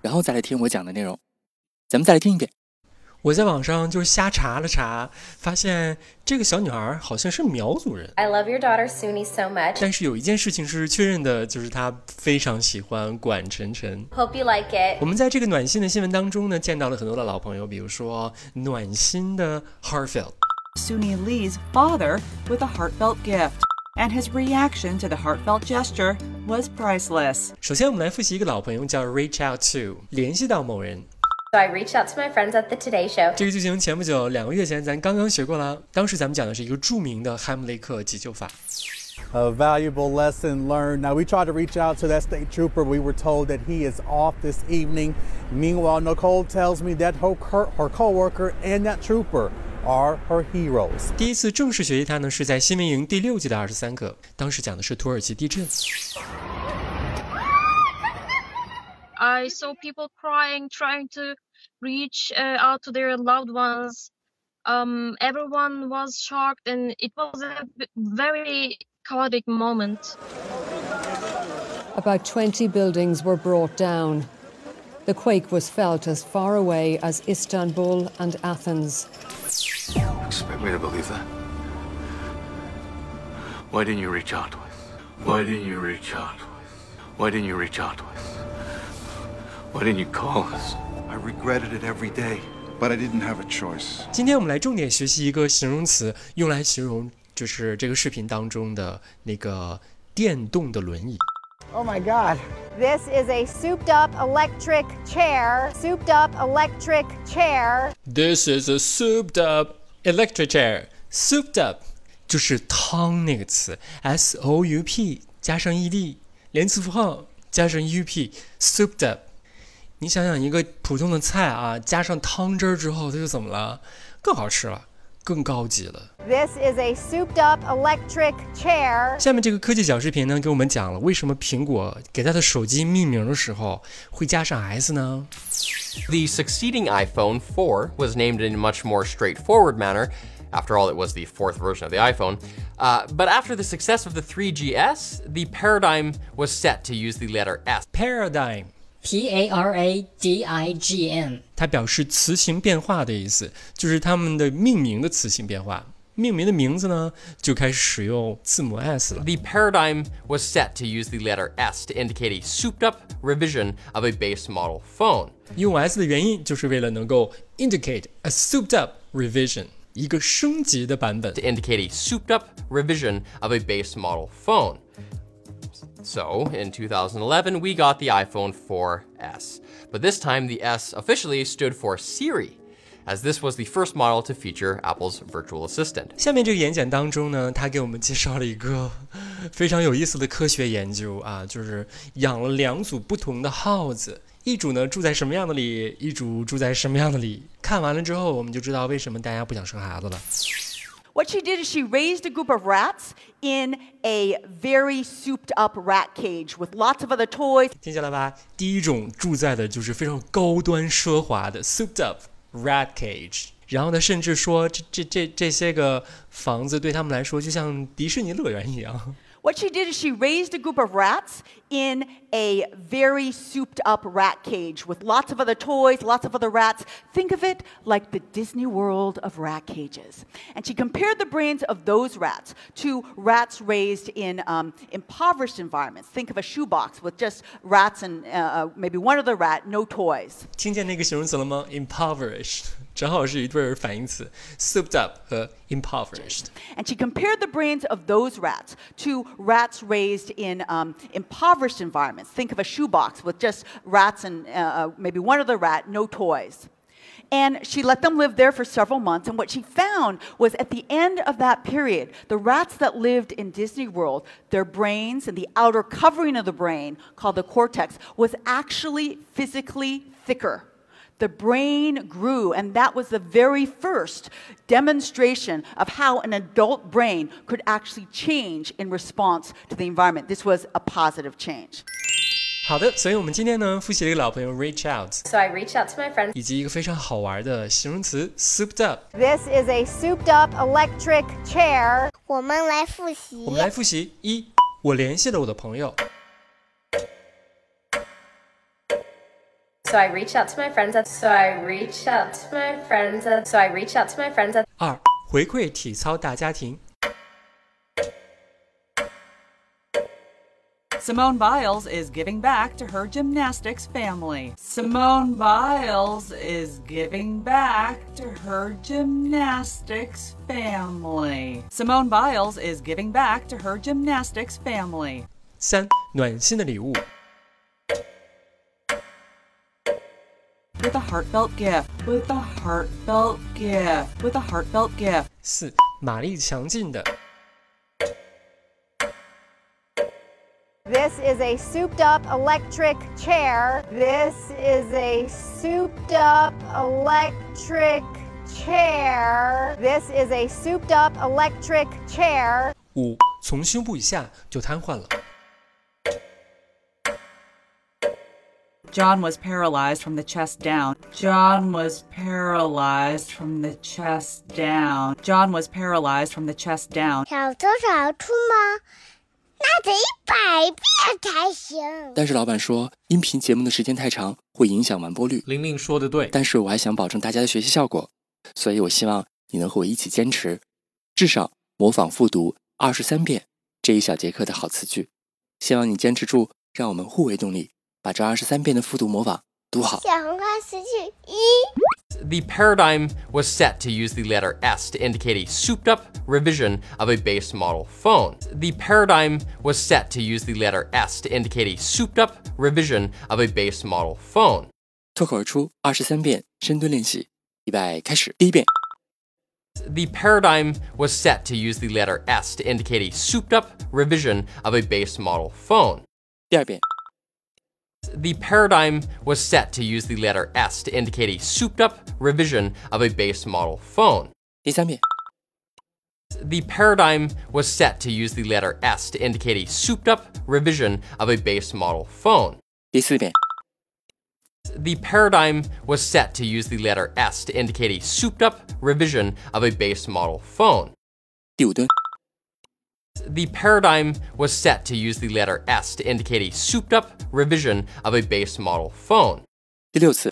然后再来听我讲的内容。咱们再来听一遍。我在网上就瞎查了查，发现这个小女孩好像是苗族人。I love your daughter Suni so much. 但是有一件事情是确认的，就是她非常喜欢管晨晨。Hope you like it. 我们在这个暖心的新闻当中呢，见到了很多的老朋友，比如说暖心的 Harfield。Suni Lee's father with a heartfelt gift. and his reaction to the heartfelt gesture was priceless. 首先，我们来复习一个老朋友叫 reach out to，联系到某人。So I reached out to my friends at the Today Show。这个句型前不久，两个月前咱刚刚学过啦。当时咱们讲的是一个著名的海姆立克急救法。A valuable lesson learned. Now, we tried to reach out to that state trooper. We were told that he is off this evening. Meanwhile, Nicole tells me that her, her co worker and that trooper are her heroes. 第一次正式学习它呢，是在新闻营第六季的二十三课，当时讲的是土耳其地震。 I saw people crying, trying to reach uh, out to their loved ones. Um, everyone was shocked, and it was a v- very chaotic moment. About 20 buildings were brought down. The quake was felt as far away as Istanbul and Athens. Expect me to believe that? Why didn't you reach out to us? Why didn't you reach out to us? Why didn't you reach out to us? Why didn't you call us? I regretted it every day, but I didn't have a choice. 今天我们来重点学习一个形容词，用来形容就是这个视频当中的那个电动的轮椅。 Oh my God. This is a souped up electric chair. Souped up electric chair. This is a souped up electric chair. Souped up 就是汤那个词，S O U P 加上 E D 连词符号加上 U P，souped up。你想想，一个普通的菜啊，加上汤汁儿之后，它就怎么了？更好吃了，更高级了。 This is a souped up electric chair. 下面这个科技小视频呢，给我们讲了为什么苹果给它的手机命名的时候会加上 S 呢？ The succeeding iPhone 4 was named in a much more straightforward manner. After all, it was the fourth version of the iPhone. Uh, but after the success of the 3GS, the paradigm was set to use the letter S. Paradigm. P A R A D I G M，它表示词形变化的意思，就是它们的命名的词形变化。命名的名字呢，就开始使用字母 S paradigm was set to use the letter S to indicate a souped-up revision of a base model phone。用 S 的原因就是为了能够 indicate a souped-up revision，一个升级的版本。To indicate a souped-up revision of a base model phone。So, in 2011, we got the iPhone 4S. But this time, the S officially stood for Siri, as this was the first model to feature Apple's virtual assistant. 下面这个演讲当中呢，他给我们介绍了一个非常有意思的科学研究啊，就是养了两组不同的耗子，一组呢住在什么样的里，一组住在什么样的里。看完了之后，我们就知道为什么大家不想生孩子了。 What she did is she raised a group of rats in a very souped up rat cage with lots of other toys. 听见了吧？第一种住在的就是非常高端奢华的 souped up rat cage。然后呢，甚至说这这这这些个房子对他们来说就像迪士尼乐园一样。 What she did is she raised a group of rats in a very souped up rat cage with lots of other toys, lots of other rats. Think of it like the Disney world of rat cages. And she compared the brains of those rats to rats raised in um, impoverished environments. Think of a shoebox with just rats and uh, uh, maybe one other rat, no toys. 听见那个形容词了吗？impoverished， 正好是一对儿反义词，souped up 和 impoverished。 And she compared the brains of those rats to rats raised in um, impoverished environments. Think of a shoebox with just rats and uh, uh, maybe one other rat, no toys. And she let them live there for several months. And what she found was at the end of that period, the rats that lived in Disney World, their brains and the outer covering of the brain, called the cortex, was actually physically thicker. The brain grew, and that was the very first demonstration of how an adult brain could actually change in response to the environment. This was a positive change. 好的，所以我们今天呢复习了一个老朋友 reach out， So I reached out to my friends. 以及一个非常好玩的形容词 souped up。 This is a souped up electric chair. 我们来复习我。们来复习一，我联系了我的朋友。 So I reached out to my friends at So I reached out to my friends at So I reached out to my friends at 二，回馈体操大家庭。 Simone Biles is giving back to her gymnastics family. Simone Biles is giving back to her gymnastics family. Simone Biles is giving back to her gymnastics family. 三，暖心的礼物。 With a heartfelt gift. With a heartfelt gift. With a heartfelt gift. 四，马力强劲的。 This is a souped up electric chair. This is a souped up electric chair. This is a souped up electric chair. 五，从胸部以下就瘫痪了。 John was paralyzed from the chest down. John was paralyzed from the chest down. John was paralyzed from the chest down. 小偷小兔吗？那得一百遍才行。但是老板说，音频节目的时间太长，会影响完播率。玲玲说的对，但是我还想保证大家的学习效果，所以我希望你能和我一起坚持，至少模仿复读二十三遍这一小节课的好词句。希望你坚持住，让我们互为动力，把这二十三遍的复读模仿读好。小红花词句一， The paradigm was set to use the letter S to indicate a souped up revision of a base model phone. The paradigm was set to use the letter S to indicate a souped up revision of a base model phone. 脱口而出二十三遍深蹲练习，预备开始。第一遍， The paradigm was set to use the letter S to indicate a souped up revision of a base model phone. 第二遍， The paradigm was set to use the letter S to indicate a souped up revision of a base model phone. 第三遍， The paradigm was set to use the letter S to indicate a souped up revision of a base model phone. 第四遍， The paradigm was set to use the letter S to indicate a souped up revision of a base model phone. 第五 蹲， The paradigm was set to use the letter S to indicate a souped up revision of a base model phone. 第六次，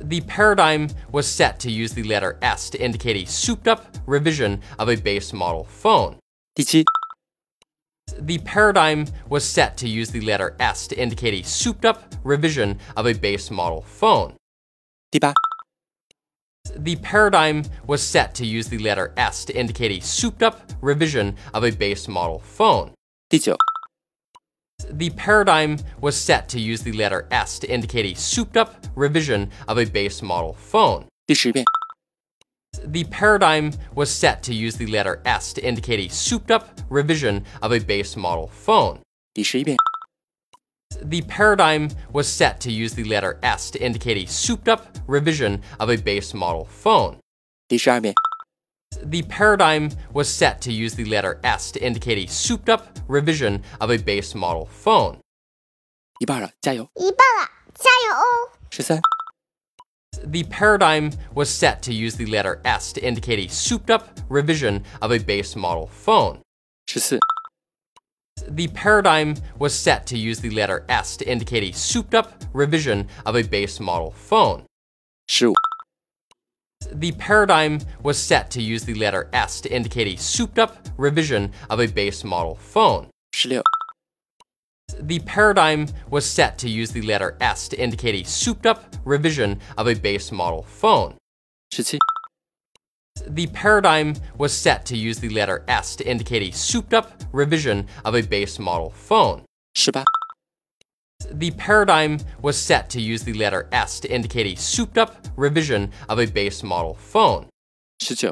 The paradigm was set to use the letter S to indicate a souped up revision of a base model phone. 第七， The paradigm was set to use the letter S to indicate a souped up revision of a base model phone. 第八， The paradigm was set to use the letter S to indicate a souped up revision of a base model phone. 第九， The paradigm was set to use the letter S to indicate a souped up revision of a base model phone. 第十遍， The paradigm was set to use the letter S to indicate a souped up revision of a base model phone. 第十一遍， The paradigm was set to use the letter S to indicate a souped up revision of a base model phone. 第十二遍， The paradigm was set to use the letter S to indicate a souped up revision of a base model phone. 一半了，加油！一半了，加油哦！十三、 The paradigm was set to use the letter S to indicate a souped up revision of a base model phone. 十四、 The paradigm was set to use the letter S to indicate a souped up revision of a base model phone. Shoot. The paradigm was set to use the letter S to indicate a souped up revision of a base model phone. Schlip. The paradigm was set to use the letter S to indicate a souped up revision of a base model phone. 17 the paradigm was set to use the letter S to indicate a souped up revision of a base model phone. Shabbat. The paradigm was set to use the letter S to indicate a souped up revision of a base model phone. 19.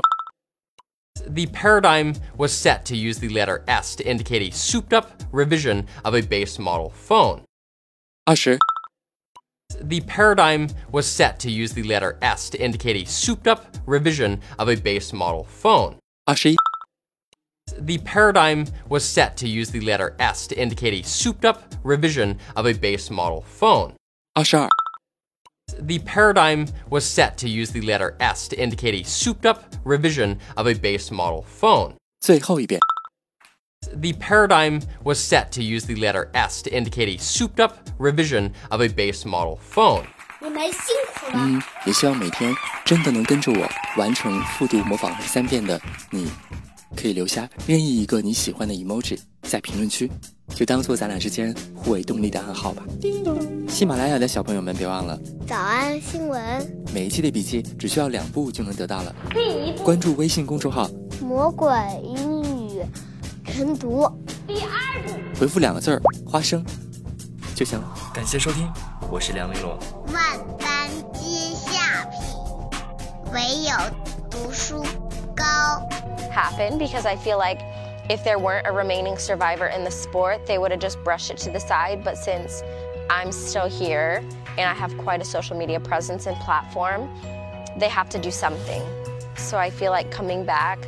The paradigm was set to use the letter S to indicate a souped up revision of a base model phone. 20. The paradigm was set to use the letter S to indicate a souped up revision of a base model phone. 二十一、 The paradigm was set to use the letter S to indicate a souped up revision of a base model phone. 二十二、 The paradigm was set to use the letter S to indicate a souped up revision of a base model phone. 最后一遍。 The paradigm was set to use the letter S to indicate a souped up revision of a base model phone. 你们辛苦了。嗯，也希望每天真的能跟着我完成复读模仿三遍的你，可以留下任意一个你喜欢的 emoji 在评论区，就当做咱俩之间互为动力的暗号吧。喜马拉雅的小朋友们别忘了，早安新闻，每一期的笔记只需要两步就能得到了。第一步，关注微信公众号，魔鬼英语 晨读。第二步，回复两个字儿“花生”就行了。感谢收听，我是梁玲珑。万般皆下品，唯有读书高。 happen because I feel like if there weren't a remaining survivor in the sport, they would have just brushed it to the side. But since I'm still here and I have quite a social media presence and platform, they have to do something. So I feel like coming back,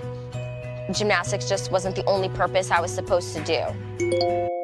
gymnastics just wasn't the only purpose I was supposed to do.